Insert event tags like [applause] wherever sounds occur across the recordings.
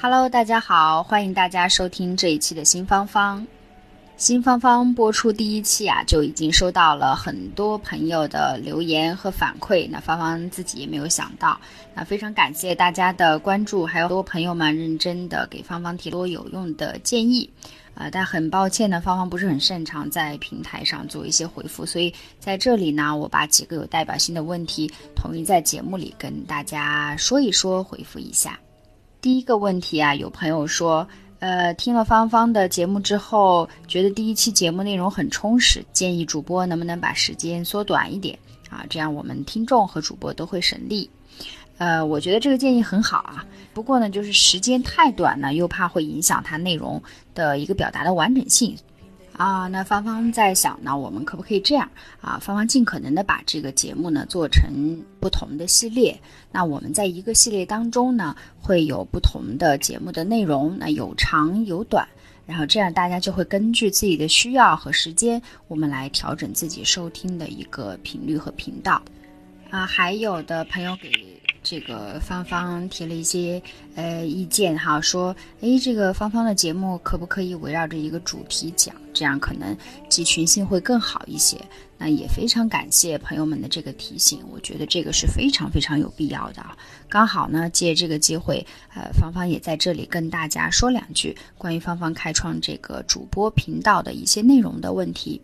Hello，大家好，欢迎大家收听这一期的新芳芳。新芳芳播出第一期啊，就已经收到了很多朋友的留言和反馈。那芳芳自己也没有想到，那非常感谢大家的关注，还有多朋友们认真的给芳芳提多有用的建议。啊，但很抱歉呢，芳芳不是很擅长在平台上做一些回复，所以在这里呢，我把几个有代表性的问题统一在节目里跟大家说一说，回复一下。第一个问题啊，有朋友说，呃，听了芳芳的节目之后，觉得第一期节目内容很充实，建议主播能不能把时间缩短一点啊？这样我们听众和主播都会省力。呃，我觉得这个建议很好啊，不过呢，就是时间太短呢，又怕会影响它内容的一个表达的完整性。啊，那芳芳在想呢，我们可不可以这样啊？芳芳尽可能的把这个节目呢做成不同的系列。那我们在一个系列当中呢，会有不同的节目的内容，那有长有短，然后这样大家就会根据自己的需要和时间，我们来调整自己收听的一个频率和频道。啊，还有的朋友给。这个芳芳提了一些呃意见哈，说诶，这个芳芳的节目可不可以围绕着一个主题讲？这样可能集群性会更好一些。那也非常感谢朋友们的这个提醒，我觉得这个是非常非常有必要的。刚好呢，借这个机会，呃，芳芳也在这里跟大家说两句关于芳芳开创这个主播频道的一些内容的问题。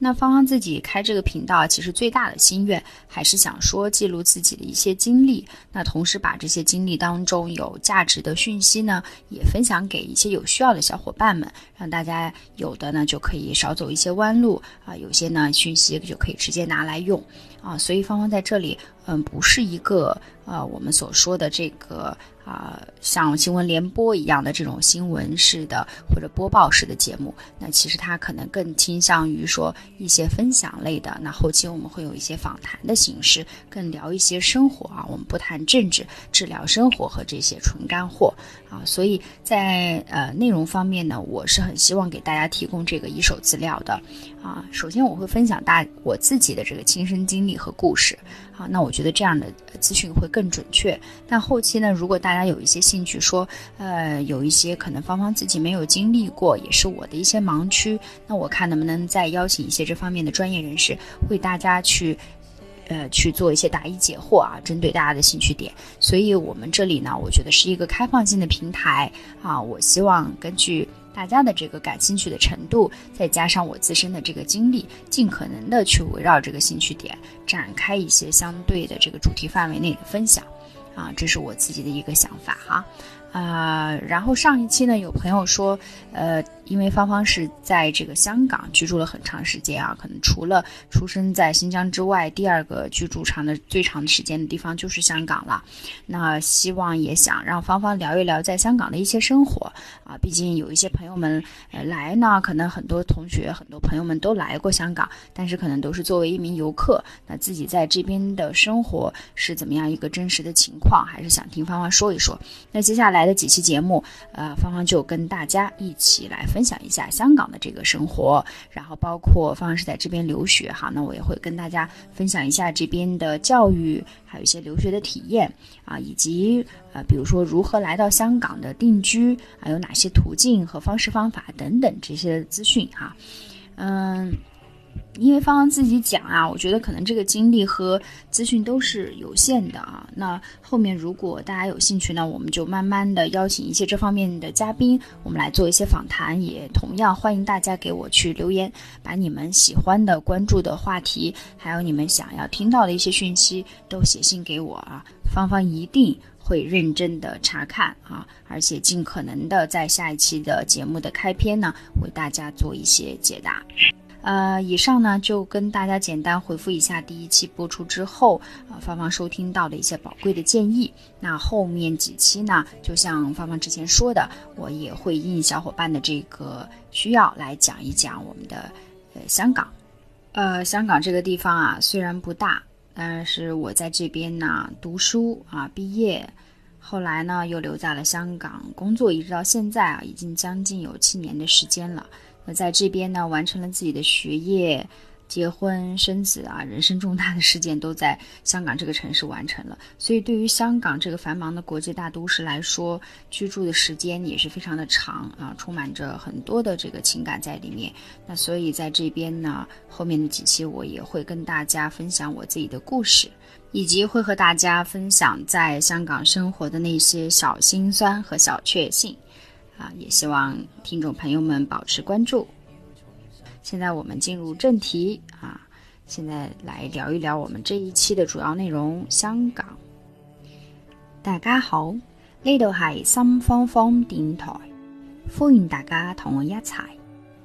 那芳芳自己开这个频道，其实最大的心愿还是想说记录自己的一些经历，那同时把这些经历当中有价值的讯息呢，也分享给一些有需要的小伙伴们，让大家有的呢就可以少走一些弯路啊，有些呢讯息就可以直接拿来用啊，所以芳芳在这里，嗯，不是一个呃我们所说的这个。啊，像新闻联播一样的这种新闻式的或者播报式的节目，那其实它可能更倾向于说一些分享类的。那后期我们会有一些访谈的形式，更聊一些生活啊，我们不谈政治，只聊生活和这些纯干货啊。所以在呃内容方面呢，我是很希望给大家提供这个一手资料的啊。首先我会分享大我自己的这个亲身经历和故事。啊，那我觉得这样的资讯会更准确。但后期呢，如果大家有一些兴趣，说，呃，有一些可能芳芳自己没有经历过，也是我的一些盲区，那我看能不能再邀请一些这方面的专业人士，为大家去，呃，去做一些答疑解惑啊，针对大家的兴趣点。所以我们这里呢，我觉得是一个开放性的平台啊，我希望根据。大家的这个感兴趣的程度，再加上我自身的这个经历，尽可能的去围绕这个兴趣点展开一些相对的这个主题范围内的分享，啊，这是我自己的一个想法哈。啊然后上一期呢，有朋友说，呃，因为芳芳是在这个香港居住了很长时间啊，可能除了出生在新疆之外，第二个居住长的最长时间的地方就是香港了。那希望也想让芳芳聊一聊在香港的一些生活啊，毕竟有一些朋友们呃来呢，可能很多同学、很多朋友们都来过香港，但是可能都是作为一名游客，那自己在这边的生活是怎么样一个真实的情况，还是想听芳芳说一说。那接下来。来的几期节目，呃，芳芳就跟大家一起来分享一下香港的这个生活，然后包括芳芳是在这边留学哈，那我也会跟大家分享一下这边的教育，还有一些留学的体验啊，以及呃，比如说如何来到香港的定居啊，有哪些途径和方式方法等等这些资讯哈，嗯。因为芳芳自己讲啊，我觉得可能这个精力和资讯都是有限的啊。那后面如果大家有兴趣呢，我们就慢慢的邀请一些这方面的嘉宾，我们来做一些访谈。也同样欢迎大家给我去留言，把你们喜欢的、关注的话题，还有你们想要听到的一些讯息，都写信给我啊。芳芳一定会认真的查看啊，而且尽可能的在下一期的节目的开篇呢，为大家做一些解答。呃，以上呢就跟大家简单回复一下第一期播出之后，呃，芳芳收听到的一些宝贵的建议。那后面几期呢，就像芳芳之前说的，我也会应小伙伴的这个需要来讲一讲我们的呃香港。呃，香港这个地方啊，虽然不大，但是我在这边呢读书啊，毕业，后来呢又留在了香港工作，一直到现在啊，已经将近有七年的时间了。那在这边呢，完成了自己的学业、结婚、生子啊，人生重大的事件都在香港这个城市完成了。所以，对于香港这个繁忙的国际大都市来说，居住的时间也是非常的长啊，充满着很多的这个情感在里面。那所以，在这边呢，后面的几期我也会跟大家分享我自己的故事，以及会和大家分享在香港生活的那些小心酸和小确幸。啊，也希望听众朋友们保持关注。现在我们进入正题啊，现在来聊一聊我们这一期的主要内容——香港。大家好，呢度系心方方电台，欢迎大家同我一齐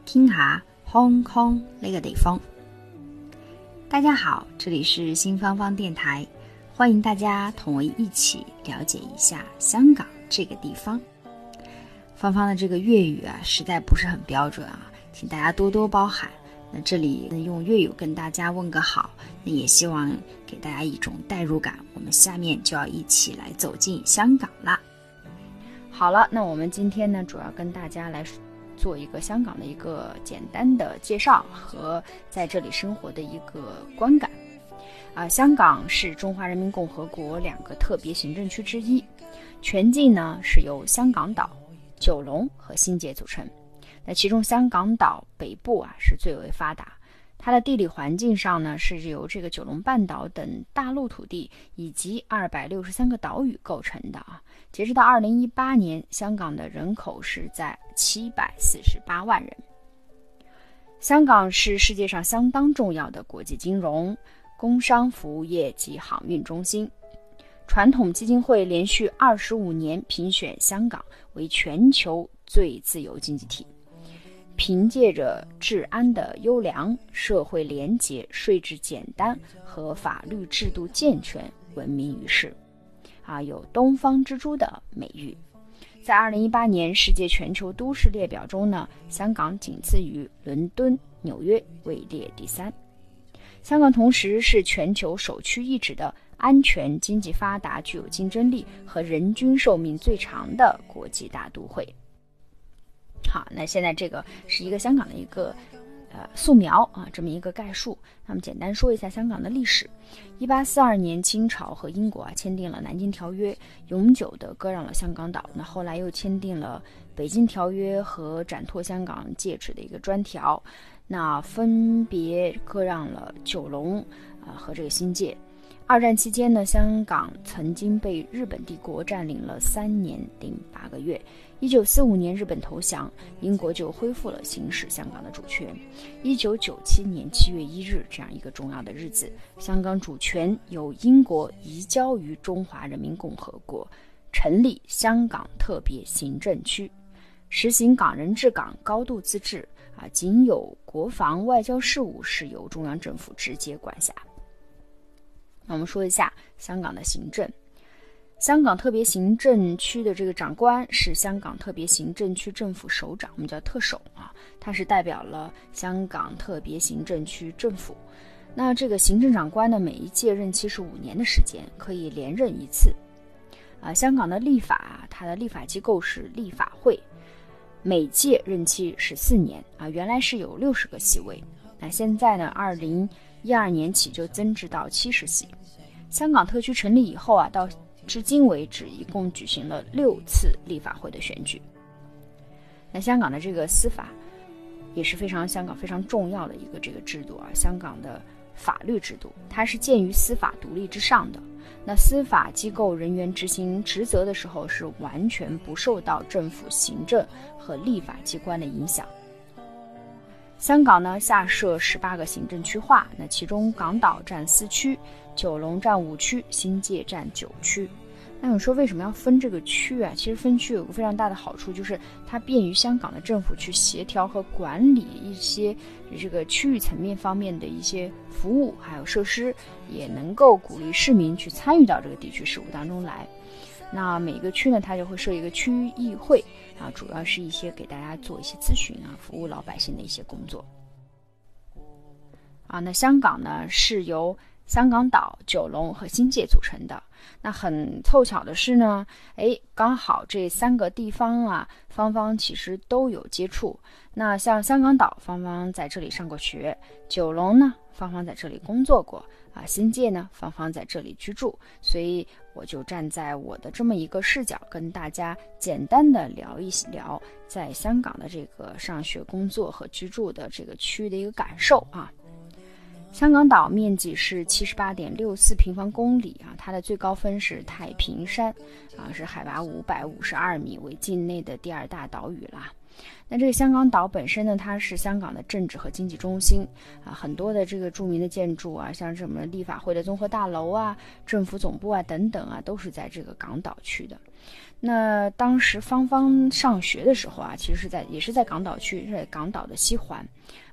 听下 Hong Kong 呢个地方。大家好，这里是新方方电台，欢迎大家同我一起了解一下香港这个地方。芳芳的这个粤语啊，实在不是很标准啊，请大家多多包涵。那这里用粤语跟大家问个好，那也希望给大家一种代入感。我们下面就要一起来走进香港啦。好了，那我们今天呢，主要跟大家来做一个香港的一个简单的介绍和在这里生活的一个观感。啊，香港是中华人民共和国两个特别行政区之一，全境呢是由香港岛。九龙和新界组成，那其中香港岛北部啊是最为发达，它的地理环境上呢是由这个九龙半岛等大陆土地以及二百六十三个岛屿构成的啊。截止到二零一八年，香港的人口是在七百四十八万人。香港是世界上相当重要的国际金融、工商服务业及航运中心。传统基金会连续二十五年评选香港为全球最自由经济体，凭借着治安的优良、社会廉洁、税制简单和法律制度健全闻名于世，啊，有“东方之珠”的美誉。在二零一八年世界全球都市列表中呢，香港仅次于伦敦、纽约，位列第三。香港同时是全球首屈一指的。安全、经济发达、具有竞争力和人均寿命最长的国际大都会。好，那现在这个是一个香港的一个呃素描啊，这么一个概述。那么简单说一下香港的历史：一八四二年，清朝和英国啊签订了《南京条约》，永久的割让了香港岛。那后来又签订了《北京条约》和展拓香港界址的一个专条，那分别割让了九龙啊和这个新界。二战期间呢，香港曾经被日本帝国占领了三年零八个月。一九四五年日本投降，英国就恢复了行使香港的主权。一九九七年七月一日这样一个重要的日子，香港主权由英国移交于中华人民共和国，成立香港特别行政区，实行港人治港、高度自治。啊，仅有国防、外交事务是由中央政府直接管辖。那我们说一下香港的行政，香港特别行政区的这个长官是香港特别行政区政府首长，我们叫特首啊，他是代表了香港特别行政区政府。那这个行政长官呢，每一届任期是五年的时间，可以连任一次。啊，香港的立法，它的立法机构是立法会，每届任期是四年啊，原来是有六十个席位，那现在呢，二零。一二年起就增至到七十席。香港特区成立以后啊，到至今为止一共举行了六次立法会的选举。那香港的这个司法也是非常香港非常重要的一个这个制度啊，香港的法律制度它是建于司法独立之上的。那司法机构人员执行职责的时候是完全不受到政府行政和立法机关的影响。香港呢，下设十八个行政区划，那其中港岛占四区，九龙占五区，新界占九区。那你说为什么要分这个区啊？其实分区有个非常大的好处，就是它便于香港的政府去协调和管理一些这个区域层面方面的一些服务还有设施，也能够鼓励市民去参与到这个地区事务当中来。那每个区呢，它就会设一个区议会啊，主要是一些给大家做一些咨询啊，服务老百姓的一些工作。啊，那香港呢是由香港岛、九龙和新界组成的。那很凑巧的是呢，哎，刚好这三个地方啊，芳芳其实都有接触。那像香港岛，芳芳在这里上过学；九龙呢，芳芳在这里工作过；啊，新界呢，芳芳在这里居住。所以我就站在我的这么一个视角，跟大家简单的聊一聊在香港的这个上学、工作和居住的这个区域的一个感受啊。香港岛面积是七十八点六四平方公里啊，它的最高分是太平山，啊是海拔五百五十二米，为境内的第二大岛屿啦。那这个香港岛本身呢，它是香港的政治和经济中心啊，很多的这个著名的建筑啊，像什么立法会的综合大楼啊、政府总部啊等等啊，都是在这个港岛区的。那当时芳芳上学的时候啊，其实是在也是在港岛区，在港岛的西环。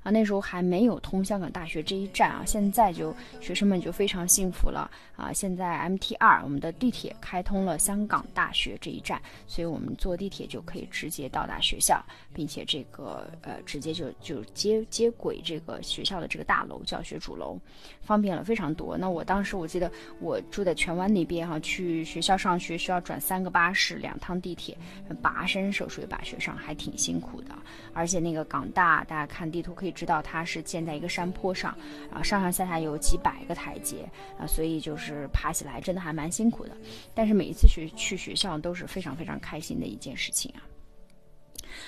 啊，那时候还没有通香港大学这一站啊，现在就学生们就非常幸福了啊！现在 MT 二我们的地铁开通了香港大学这一站，所以我们坐地铁就可以直接到达学校，并且这个呃直接就就接接轨这个学校的这个大楼教学主楼，方便了非常多。那我当时我记得我住在荃湾那边哈，去学校上学需要转三个巴士，两趟地铁，跋山涉水把学上，还挺辛苦的。而且那个港大，大家看地图可以。知道它是建在一个山坡上，啊，上上下下有几百个台阶啊，所以就是爬起来真的还蛮辛苦的。但是每一次学去学校都是非常非常开心的一件事情啊。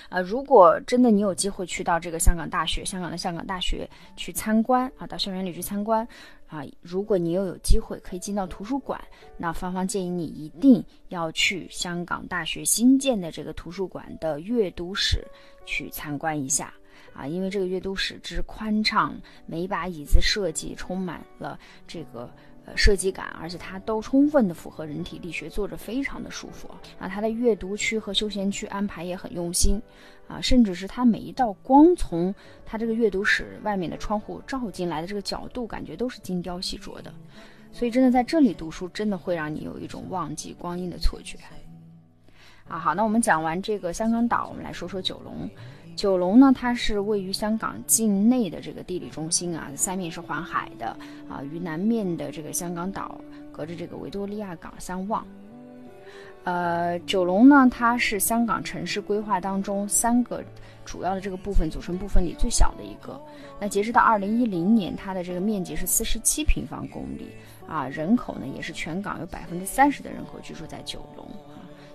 啊，如果真的你有机会去到这个香港大学，香港的香港大学去参观啊，到校园里去参观啊，如果你又有机会可以进到图书馆，那芳芳建议你一定要去香港大学新建的这个图书馆的阅读室去参观一下。啊，因为这个阅读室之宽敞，每一把椅子设计充满了这个呃设计感，而且它都充分的符合人体力学，坐着非常的舒服。啊，它的阅读区和休闲区安排也很用心，啊，甚至是它每一道光从它这个阅读室外面的窗户照进来的这个角度，感觉都是精雕细琢的。所以真的在这里读书，真的会让你有一种忘记光阴的错觉。啊，好，那我们讲完这个香港岛，我们来说说九龙。九龙呢，它是位于香港境内的这个地理中心啊，三面是环海的啊，与南面的这个香港岛隔着这个维多利亚港相望。呃，九龙呢，它是香港城市规划当中三个主要的这个部分组成部分里最小的一个。那截止到二零一零年，它的这个面积是四十七平方公里啊，人口呢也是全港有百分之三十的人口居住在九龙。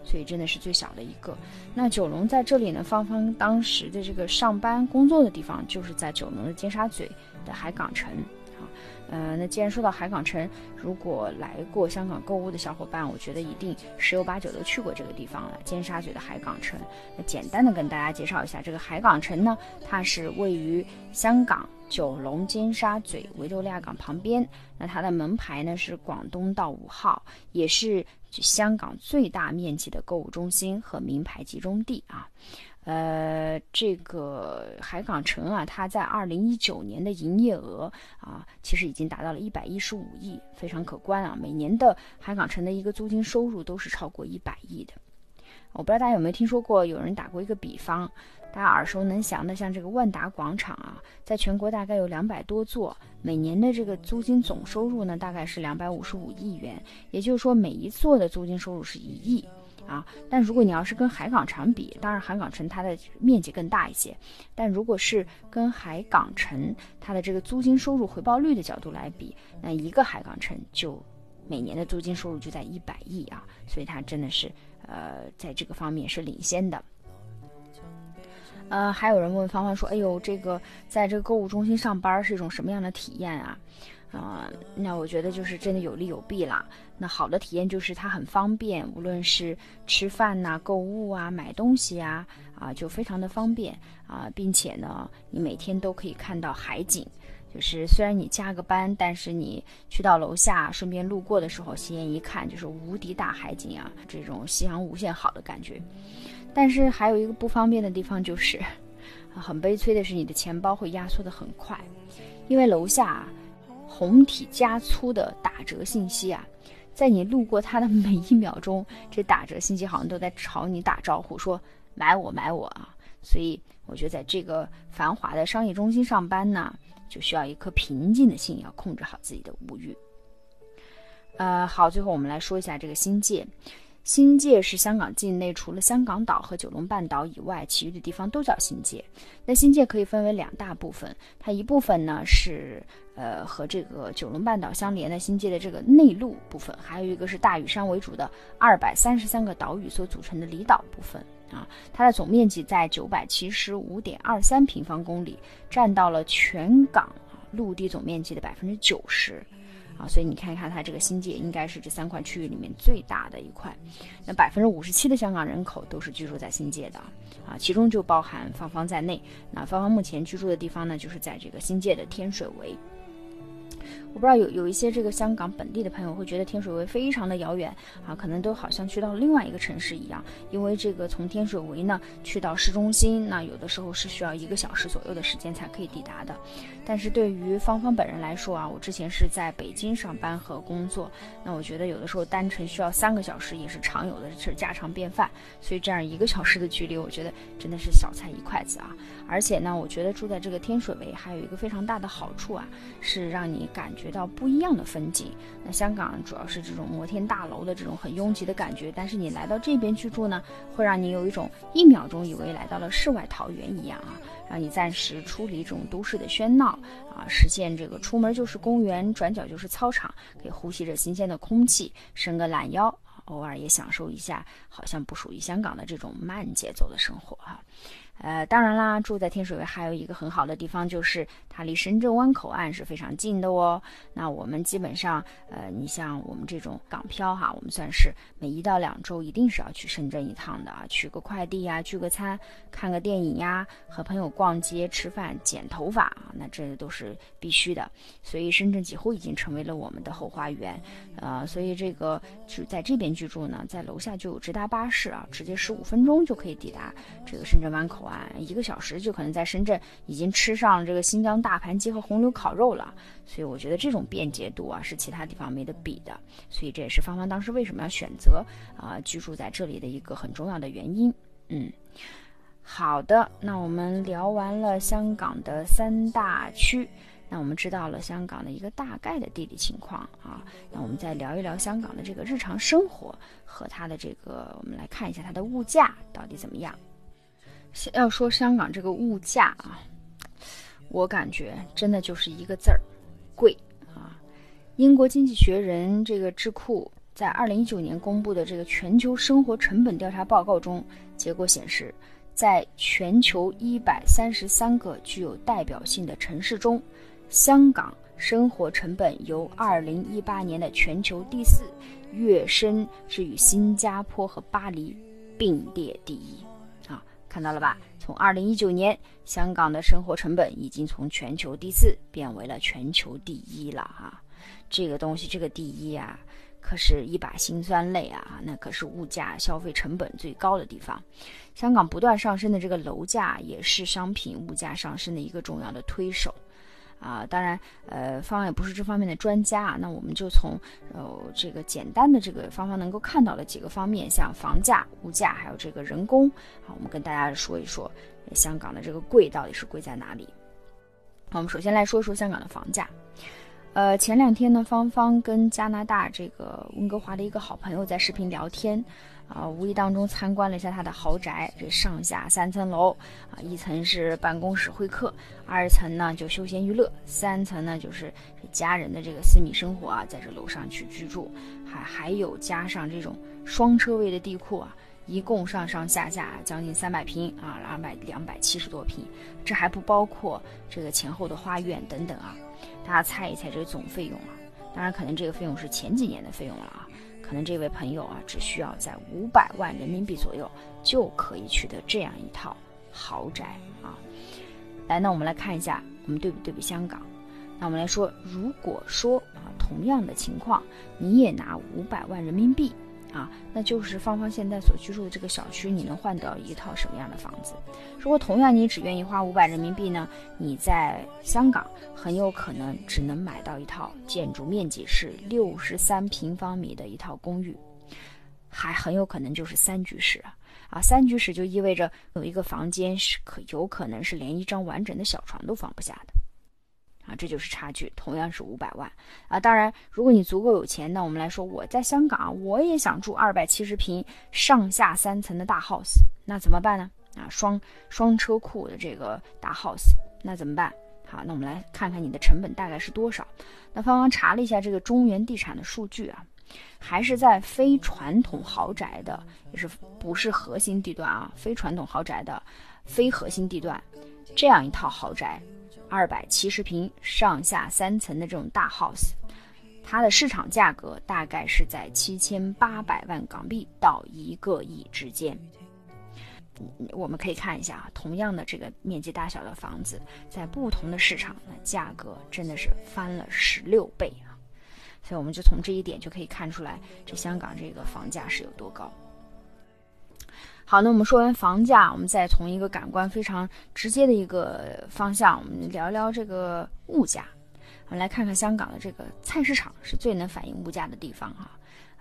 所以真的是最小的一个。那九龙在这里呢，芳芳当时的这个上班工作的地方就是在九龙的尖沙咀的海港城。啊，呃，那既然说到海港城，如果来过香港购物的小伙伴，我觉得一定十有八九都去过这个地方了。尖沙咀的海港城，那简单的跟大家介绍一下，这个海港城呢，它是位于香港九龙尖沙咀维多利亚港旁边。那它的门牌呢是广东道五号，也是。香港最大面积的购物中心和名牌集中地啊，呃，这个海港城啊，它在二零一九年的营业额啊，其实已经达到了一百一十五亿，非常可观啊。每年的海港城的一个租金收入都是超过一百亿的。我不知道大家有没有听说过，有人打过一个比方。大家耳熟能详的，像这个万达广场啊，在全国大概有两百多座，每年的这个租金总收入呢，大概是两百五十五亿元。也就是说，每一座的租金收入是一亿啊。但如果你要是跟海港城比，当然海港城它的面积更大一些，但如果是跟海港城它的这个租金收入回报率的角度来比，那一个海港城就每年的租金收入就在一百亿啊，所以它真的是呃在这个方面是领先的。呃，还有人问芳芳说：“哎呦，这个在这个购物中心上班是一种什么样的体验啊？”啊，那我觉得就是真的有利有弊啦。那好的体验就是它很方便，无论是吃饭呐、购物啊、买东西啊，啊，就非常的方便啊，并且呢，你每天都可以看到海景。就是虽然你加个班，但是你去到楼下顺便路过的时候，斜眼一看就是无敌大海景啊，这种夕阳无限好的感觉。但是还有一个不方便的地方就是，[laughs] 很悲催的是你的钱包会压缩的很快，因为楼下红体加粗的打折信息啊。在你路过它的每一秒钟，这打折信息好像都在朝你打招呼，说买我买我啊！所以我觉得在这个繁华的商业中心上班呢，就需要一颗平静的心，要控制好自己的物欲。呃，好，最后我们来说一下这个新界。新界是香港境内除了香港岛和九龙半岛以外，其余的地方都叫新界。那新界可以分为两大部分，它一部分呢是呃和这个九龙半岛相连的新界的这个内陆部分，还有一个是大屿山为主的二百三十三个岛屿所组成的离岛部分啊。它的总面积在九百七十五点二三平方公里，占到了全港陆地总面积的百分之九十。啊，所以你看一看它这个新界应该是这三块区域里面最大的一块，那百分之五十七的香港人口都是居住在新界的啊，其中就包含芳芳在内。那芳芳目前居住的地方呢，就是在这个新界的天水围。我不知道有有一些这个香港本地的朋友会觉得天水围非常的遥远啊，可能都好像去到另外一个城市一样，因为这个从天水围呢去到市中心，那有的时候是需要一个小时左右的时间才可以抵达的。但是对于芳芳本人来说啊，我之前是在北京上班和工作，那我觉得有的时候单程需要三个小时也是常有的，是家常便饭。所以这样一个小时的距离，我觉得真的是小菜一筷子啊。而且呢，我觉得住在这个天水围还有一个非常大的好处啊，是让你感觉觉到不一样的风景。那香港主要是这种摩天大楼的这种很拥挤的感觉，但是你来到这边居住呢，会让你有一种一秒钟以为来到了世外桃源一样啊，让你暂时出离这种都市的喧闹啊，实现这个出门就是公园，转角就是操场，可以呼吸着新鲜的空气，伸个懒腰，偶尔也享受一下好像不属于香港的这种慢节奏的生活哈。呃，当然啦，住在天水围还有一个很好的地方，就是它离深圳湾口岸是非常近的哦。那我们基本上，呃，你像我们这种港漂哈，我们算是每一到两周一定是要去深圳一趟的啊，取个快递呀，聚个餐，看个电影呀，和朋友逛街、吃饭、剪头发啊，那这都是必须的。所以深圳几乎已经成为了我们的后花园，呃，所以这个就在这边居住呢，在楼下就有直达巴士啊，直接十五分钟就可以抵达这个深圳湾口岸。一个小时就可能在深圳已经吃上这个新疆大大盘鸡和红牛烤肉了，所以我觉得这种便捷度啊是其他地方没得比的，所以这也是芳芳当时为什么要选择啊居住在这里的一个很重要的原因。嗯，好的，那我们聊完了香港的三大区，那我们知道了香港的一个大概的地理情况啊，那我们再聊一聊香港的这个日常生活和它的这个，我们来看一下它的物价到底怎么样。要说香港这个物价啊，我感觉真的就是一个字儿，贵啊！英国经济学人这个智库在二零一九年公布的这个全球生活成本调查报告中，结果显示，在全球一百三十三个具有代表性的城市中，香港生活成本由二零一八年的全球第四跃升至与新加坡和巴黎并列第一。看到了吧？从二零一九年，香港的生活成本已经从全球第四变为了全球第一了啊！这个东西，这个第一啊，可是一把辛酸泪啊！那可是物价、消费成本最高的地方。香港不断上升的这个楼价，也是商品物价上升的一个重要的推手。啊，当然，呃，芳芳也不是这方面的专家啊。那我们就从呃这个简单的这个芳芳能够看到的几个方面，像房价、物价，还有这个人工啊，我们跟大家说一说香港的这个贵到底是贵在哪里。我们首先来说一说香港的房价。呃，前两天呢，芳芳跟加拿大这个温哥华的一个好朋友在视频聊天。啊，无意当中参观了一下他的豪宅，这上下三层楼啊，一层是办公室会客，二层呢就休闲娱乐，三层呢就是家人的这个私密生活啊，在这楼上去居住，还还有加上这种双车位的地库啊，一共上上下下将近三百平啊，两百两百七十多平，这还不包括这个前后的花园等等啊，大家猜一猜这个总费用啊？当然，可能这个费用是前几年的费用了啊。可能这位朋友啊，只需要在五百万人民币左右就可以取得这样一套豪宅啊。来，那我们来看一下，我们对比对比香港，那我们来说，如果说啊，同样的情况，你也拿五百万人民币啊，那就是芳芳现在所居住的这个小区，你能换到一套什么样的房子？如果同样你只愿意花五百人民币呢，你在香港很有可能只能买到一套建筑面积是六十三平方米的一套公寓，还很有可能就是三居室啊。啊，三居室就意味着有一个房间是可有可能是连一张完整的小床都放不下的。啊，这就是差距，同样是五百万啊。当然，如果你足够有钱，那我们来说，我在香港，我也想住二百七十平、上下三层的大 house，那怎么办呢？啊，双双车库的这个大 house，那怎么办？好，那我们来看看你的成本大概是多少。那芳芳查了一下这个中原地产的数据啊，还是在非传统豪宅的，也是不是核心地段啊？非传统豪宅的非核心地段，这样一套豪宅。二百七十平上下三层的这种大 house，它的市场价格大概是在七千八百万港币到一个亿之间。我们可以看一下啊，同样的这个面积大小的房子，在不同的市场，那价格真的是翻了十六倍啊！所以我们就从这一点就可以看出来，这香港这个房价是有多高。好，那我们说完房价，我们再从一个感官非常直接的一个方向，我们聊聊这个物价。我们来看看香港的这个菜市场是最能反映物价的地方哈。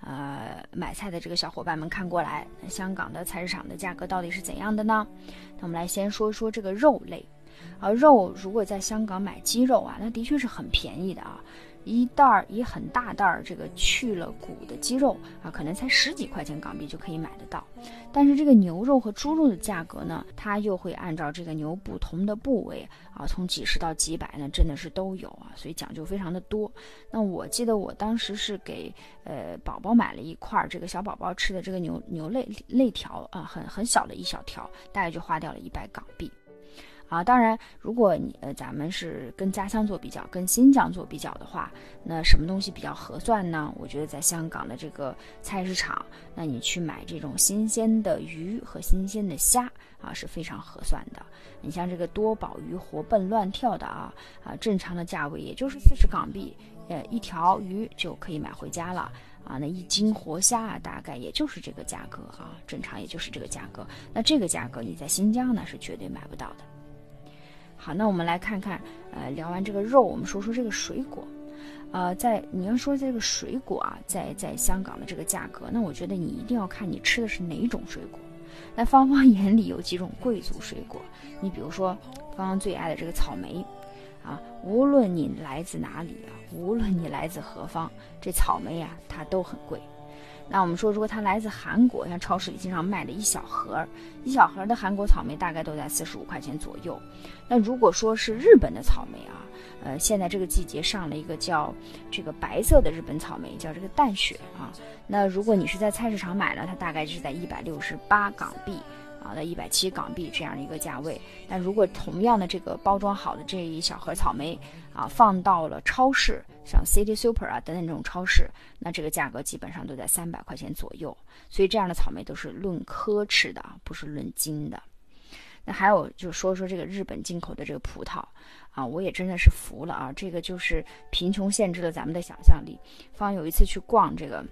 呃，买菜的这个小伙伴们看过来，香港的菜市场的价格到底是怎样的呢？那我们来先说说这个肉类。啊，肉如果在香港买鸡肉啊，那的确是很便宜的啊。一袋儿一很大袋儿这个去了骨的鸡肉啊，可能才十几块钱港币就可以买得到。但是这个牛肉和猪肉的价格呢，它又会按照这个牛不同的部位啊，从几十到几百呢，真的是都有啊，所以讲究非常的多。那我记得我当时是给呃宝宝买了一块儿这个小宝宝吃的这个牛牛肋肋条啊，很很小的一小条，大概就花掉了一百港币。啊，当然，如果你呃，咱们是跟家乡做比较，跟新疆做比较的话，那什么东西比较合算呢？我觉得在香港的这个菜市场，那你去买这种新鲜的鱼和新鲜的虾啊，是非常合算的。你像这个多宝鱼活蹦乱跳的啊啊，正常的价位也就是四十港币，呃，一条鱼就可以买回家了啊。那一斤活虾啊，大概也就是这个价格啊，正常也就是这个价格。那这个价格你在新疆呢是绝对买不到的。好，那我们来看看，呃，聊完这个肉，我们说说这个水果，呃，在你要说这个水果啊，在在香港的这个价格，那我觉得你一定要看你吃的是哪种水果。那芳芳 [laughs] 眼里有几种贵族水果，你比如说芳芳最爱的这个草莓，啊，无论你来自哪里啊，无论你来自何方，这草莓啊，它都很贵。那我们说，如果它来自韩国，像超市里经常卖的一小盒，一小盒的韩国草莓大概都在四十五块钱左右。那如果说是日本的草莓啊，呃，现在这个季节上了一个叫这个白色的日本草莓，叫这个淡雪啊。那如果你是在菜市场买了，它大概是在一百六十八港币。啊，的一百七港币这样的一个价位。但如果同样的这个包装好的这一小盒草莓啊，放到了超市，像 City Super 啊等等这种超市，那这个价格基本上都在三百块钱左右。所以这样的草莓都是论颗吃的啊，不是论斤的。那还有就说说这个日本进口的这个葡萄啊，我也真的是服了啊！这个就是贫穷限制了咱们的想象力。方有一次去逛这个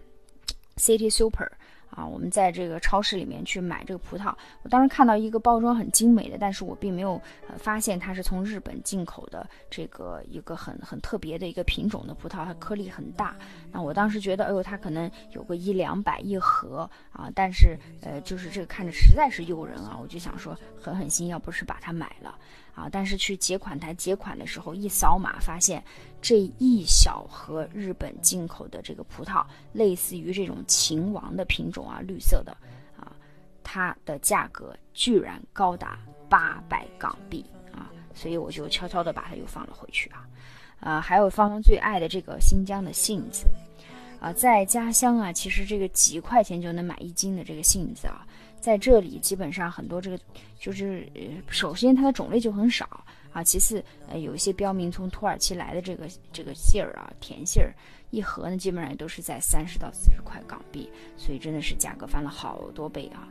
City Super。啊，我们在这个超市里面去买这个葡萄，我当时看到一个包装很精美的，但是我并没有呃发现它是从日本进口的这个一个很很特别的一个品种的葡萄，它颗粒很大。那我当时觉得，哎呦，它可能有个一两百一盒啊，但是呃，就是这个看着实在是诱人啊，我就想说狠狠心，要不是把它买了。啊！但是去结款台结款的时候，一扫码发现这一小盒日本进口的这个葡萄，类似于这种秦王的品种啊，绿色的啊，它的价格居然高达八百港币啊！所以我就悄悄的把它又放了回去啊。啊，还有芳芳最爱的这个新疆的杏子啊，在家乡啊，其实这个几块钱就能买一斤的这个杏子啊。在这里，基本上很多这个就是，首先它的种类就很少啊，其次呃，有一些标明从土耳其来的这个这个杏儿啊，甜杏儿，一盒呢基本上也都是在三十到四十块港币，所以真的是价格翻了好多倍啊。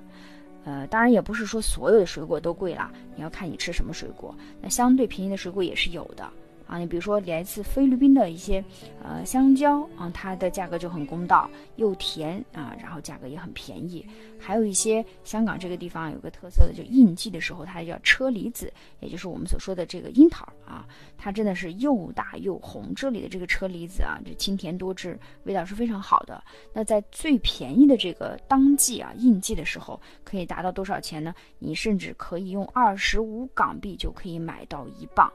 呃，当然也不是说所有的水果都贵啦，你要看你吃什么水果，那相对便宜的水果也是有的啊，你比如说来自菲律宾的一些呃香蕉啊，它的价格就很公道，又甜啊，然后价格也很便宜。还有一些香港这个地方有个特色的，就应季的时候，它叫车厘子，也就是我们所说的这个樱桃啊，它真的是又大又红。这里的这个车厘子啊，这清甜多汁，味道是非常好的。那在最便宜的这个当季啊，应季的时候，可以达到多少钱呢？你甚至可以用二十五港币就可以买到一磅。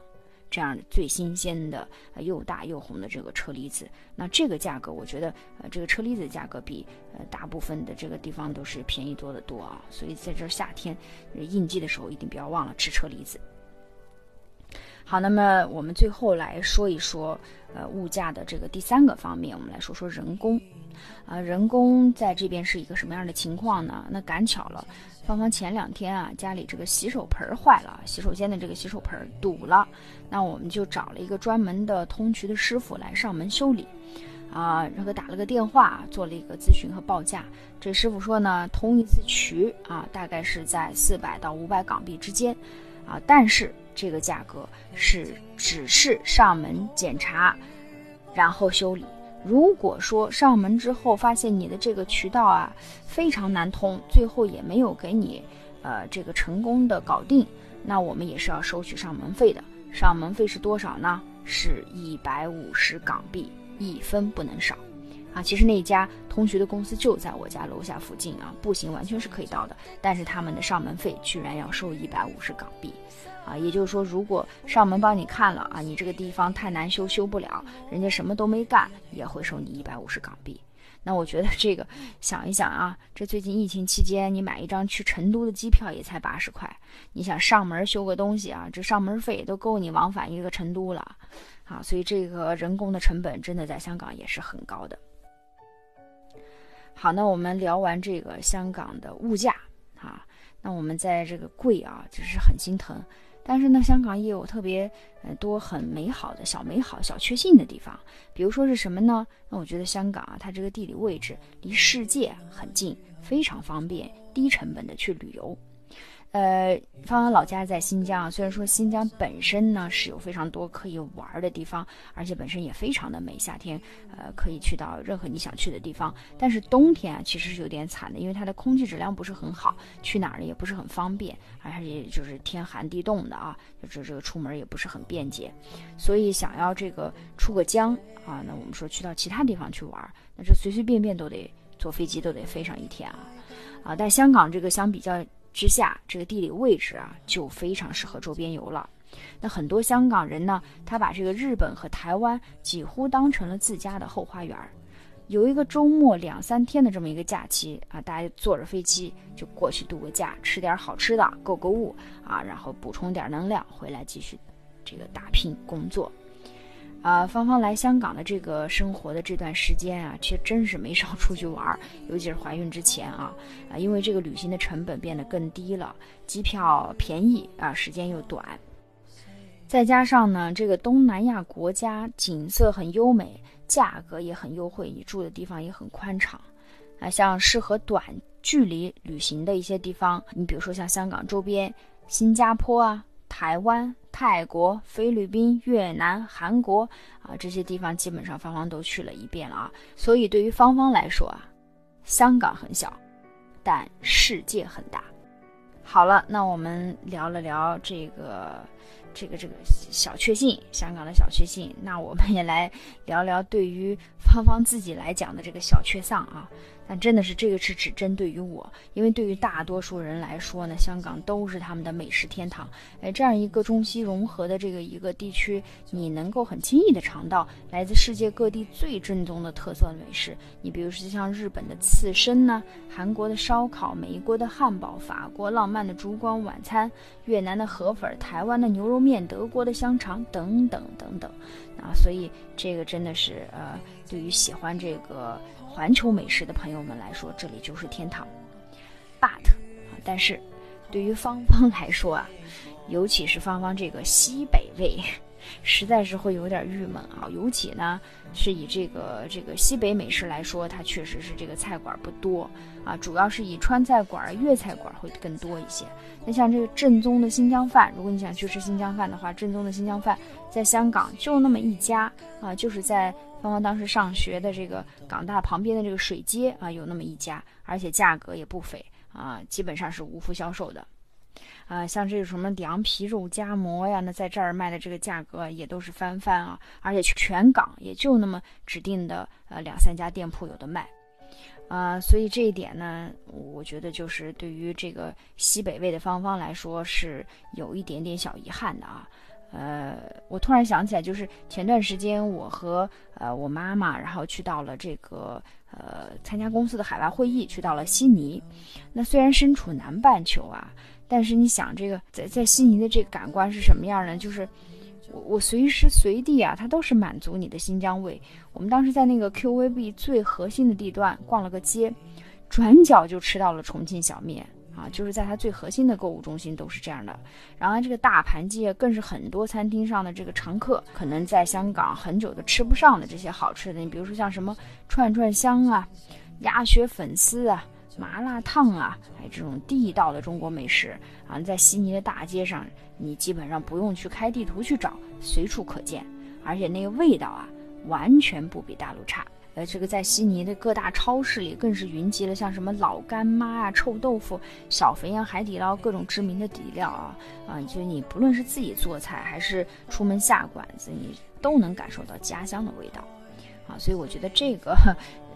这样最新鲜的、又大又红的这个车厘子，那这个价格，我觉得，呃，这个车厘子价格比呃大部分的这个地方都是便宜多得多啊。所以在这夏天应季的时候，一定不要忘了吃车厘子。好，那么我们最后来说一说，呃，物价的这个第三个方面，我们来说说人工。啊，人工在这边是一个什么样的情况呢？那赶巧了。芳芳前两天啊，家里这个洗手盆坏了，洗手间的这个洗手盆堵了，那我们就找了一个专门的通渠的师傅来上门修理，啊，然后打了个电话，做了一个咨询和报价。这师傅说呢，通一次渠啊，大概是在四百到五百港币之间，啊，但是这个价格是只是上门检查，然后修理。如果说上门之后发现你的这个渠道啊非常难通，最后也没有给你呃这个成功的搞定，那我们也是要收取上门费的。上门费是多少呢？是一百五十港币，一分不能少。啊，其实那家通渠的公司就在我家楼下附近啊，步行完全是可以到的。但是他们的上门费居然要收一百五十港币。啊，也就是说，如果上门帮你看了啊，你这个地方太难修，修不了，人家什么都没干，也会收你一百五十港币。那我觉得这个想一想啊，这最近疫情期间，你买一张去成都的机票也才八十块，你想上门修个东西啊，这上门费都够你往返一个成都了。啊，所以这个人工的成本真的在香港也是很高的。好，那我们聊完这个香港的物价啊，那我们在这个贵啊，就是很心疼。但是呢，香港也有特别呃多很美好的小美好、小确幸的地方。比如说是什么呢？那我觉得香港啊，它这个地理位置离世界很近，非常方便，低成本的去旅游。呃，芳芳老家在新疆啊，虽然说新疆本身呢是有非常多可以玩的地方，而且本身也非常的美，夏天呃可以去到任何你想去的地方。但是冬天啊其实是有点惨的，因为它的空气质量不是很好，去哪儿呢也不是很方便，而且就是天寒地冻的啊，就这个出门也不是很便捷。所以想要这个出个疆啊，那我们说去到其他地方去玩，那这随随便便都得坐飞机都得飞上一天啊啊！但香港这个相比较。之下，这个地理位置啊，就非常适合周边游了。那很多香港人呢，他把这个日本和台湾几乎当成了自家的后花园儿。有一个周末两三天的这么一个假期啊，大家坐着飞机就过去度个假，吃点好吃的，购购物啊，然后补充点能量，回来继续这个打拼工作。啊，芳芳来香港的这个生活的这段时间啊，却真是没少 [laughs] 出去玩儿，尤其是怀孕之前啊，啊，因为这个旅行的成本变得更低了，机票便宜啊，时间又短，再加上呢，这个东南亚国家景色很优美，价格也很优惠，你住的地方也很宽敞，啊，像适合短距离旅行的一些地方，你比如说像香港周边，新加坡啊。台湾、泰国、菲律宾、越南、韩国啊，这些地方基本上芳芳都去了一遍了啊。所以对于芳芳来说啊，香港很小，但世界很大。好了，那我们聊了聊这个、这个、这个小确幸，香港的小确幸。那我们也来聊聊对于芳芳自己来讲的这个小确丧啊。但真的是这个是只针对于我，因为对于大多数人来说呢，香港都是他们的美食天堂。哎，这样一个中西融合的这个一个地区，你能够很轻易的尝到来自世界各地最正宗的特色美食。你比如说像日本的刺身呢，韩国的烧烤，美国的汉堡，法国浪漫的烛光晚餐，越南的河粉，台湾的牛肉面，德国的香肠等等等等。啊，所以这个真的是呃，对于喜欢这个。环球美食的朋友们来说，这里就是天堂。But 啊，但是对于芳芳来说啊，尤其是芳芳这个西北味，实在是会有点郁闷啊。尤其呢，是以这个这个西北美食来说，它确实是这个菜馆不多啊，主要是以川菜馆、粤菜馆会更多一些。那像这个正宗的新疆饭，如果你想去吃新疆饭的话，正宗的新疆饭在香港就那么一家啊，就是在芳芳当时上学的这个港大旁边的这个水街啊，有那么一家，而且价格也不菲啊，基本上是无福销售的。啊，像这个什么凉皮、肉夹馍呀，那在这儿卖的这个价格也都是翻番啊！而且全港也就那么指定的呃两三家店铺有的卖，啊，所以这一点呢，我觉得就是对于这个西北味的芳芳来说是有一点点小遗憾的啊。呃，我突然想起来，就是前段时间我和呃我妈妈，然后去到了这个呃参加公司的海外会议，去到了悉尼。那虽然身处南半球啊。但是你想，这个在在悉尼的这个感官是什么样呢？就是我我随时随地啊，它都是满足你的新疆味。我们当时在那个 QVB 最核心的地段逛了个街，转角就吃到了重庆小面啊，就是在它最核心的购物中心都是这样的。然后这个大盘鸡更是很多餐厅上的这个常客，可能在香港很久都吃不上的这些好吃的，你比如说像什么串串香啊、鸭血粉丝啊。麻辣烫啊，还有这种地道的中国美食啊，在悉尼的大街上，你基本上不用去开地图去找，随处可见，而且那个味道啊，完全不比大陆差。呃，这个在悉尼的各大超市里，更是云集了像什么老干妈啊、臭豆腐、小肥羊、海底捞各种知名的底料啊啊，就你不论是自己做菜，还是出门下馆子，你都能感受到家乡的味道。啊，所以我觉得这个，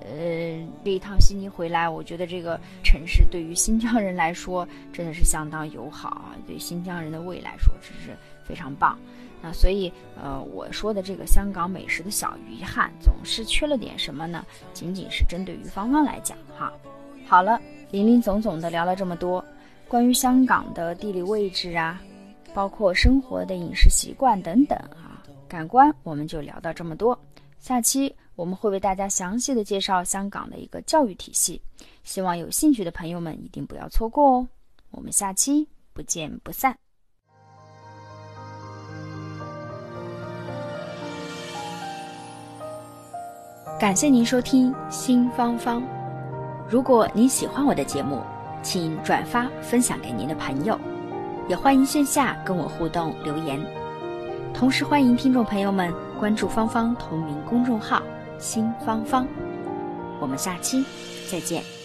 呃，这一趟悉尼回来，我觉得这个城市对于新疆人来说真的是相当友好啊，对新疆人的胃来说真是非常棒。那所以，呃，我说的这个香港美食的小遗憾，总是缺了点什么呢？仅仅是针对于芳芳来讲哈。好了，林林总总的聊了这么多，关于香港的地理位置啊，包括生活的饮食习惯等等啊，感官我们就聊到这么多，下期。我们会为大家详细的介绍香港的一个教育体系，希望有兴趣的朋友们一定不要错过哦。我们下期不见不散。感谢您收听新芳芳。如果您喜欢我的节目，请转发分享给您的朋友，也欢迎线下跟我互动留言。同时欢迎听众朋友们关注芳芳同名公众号。新芳芳，我们下期再见。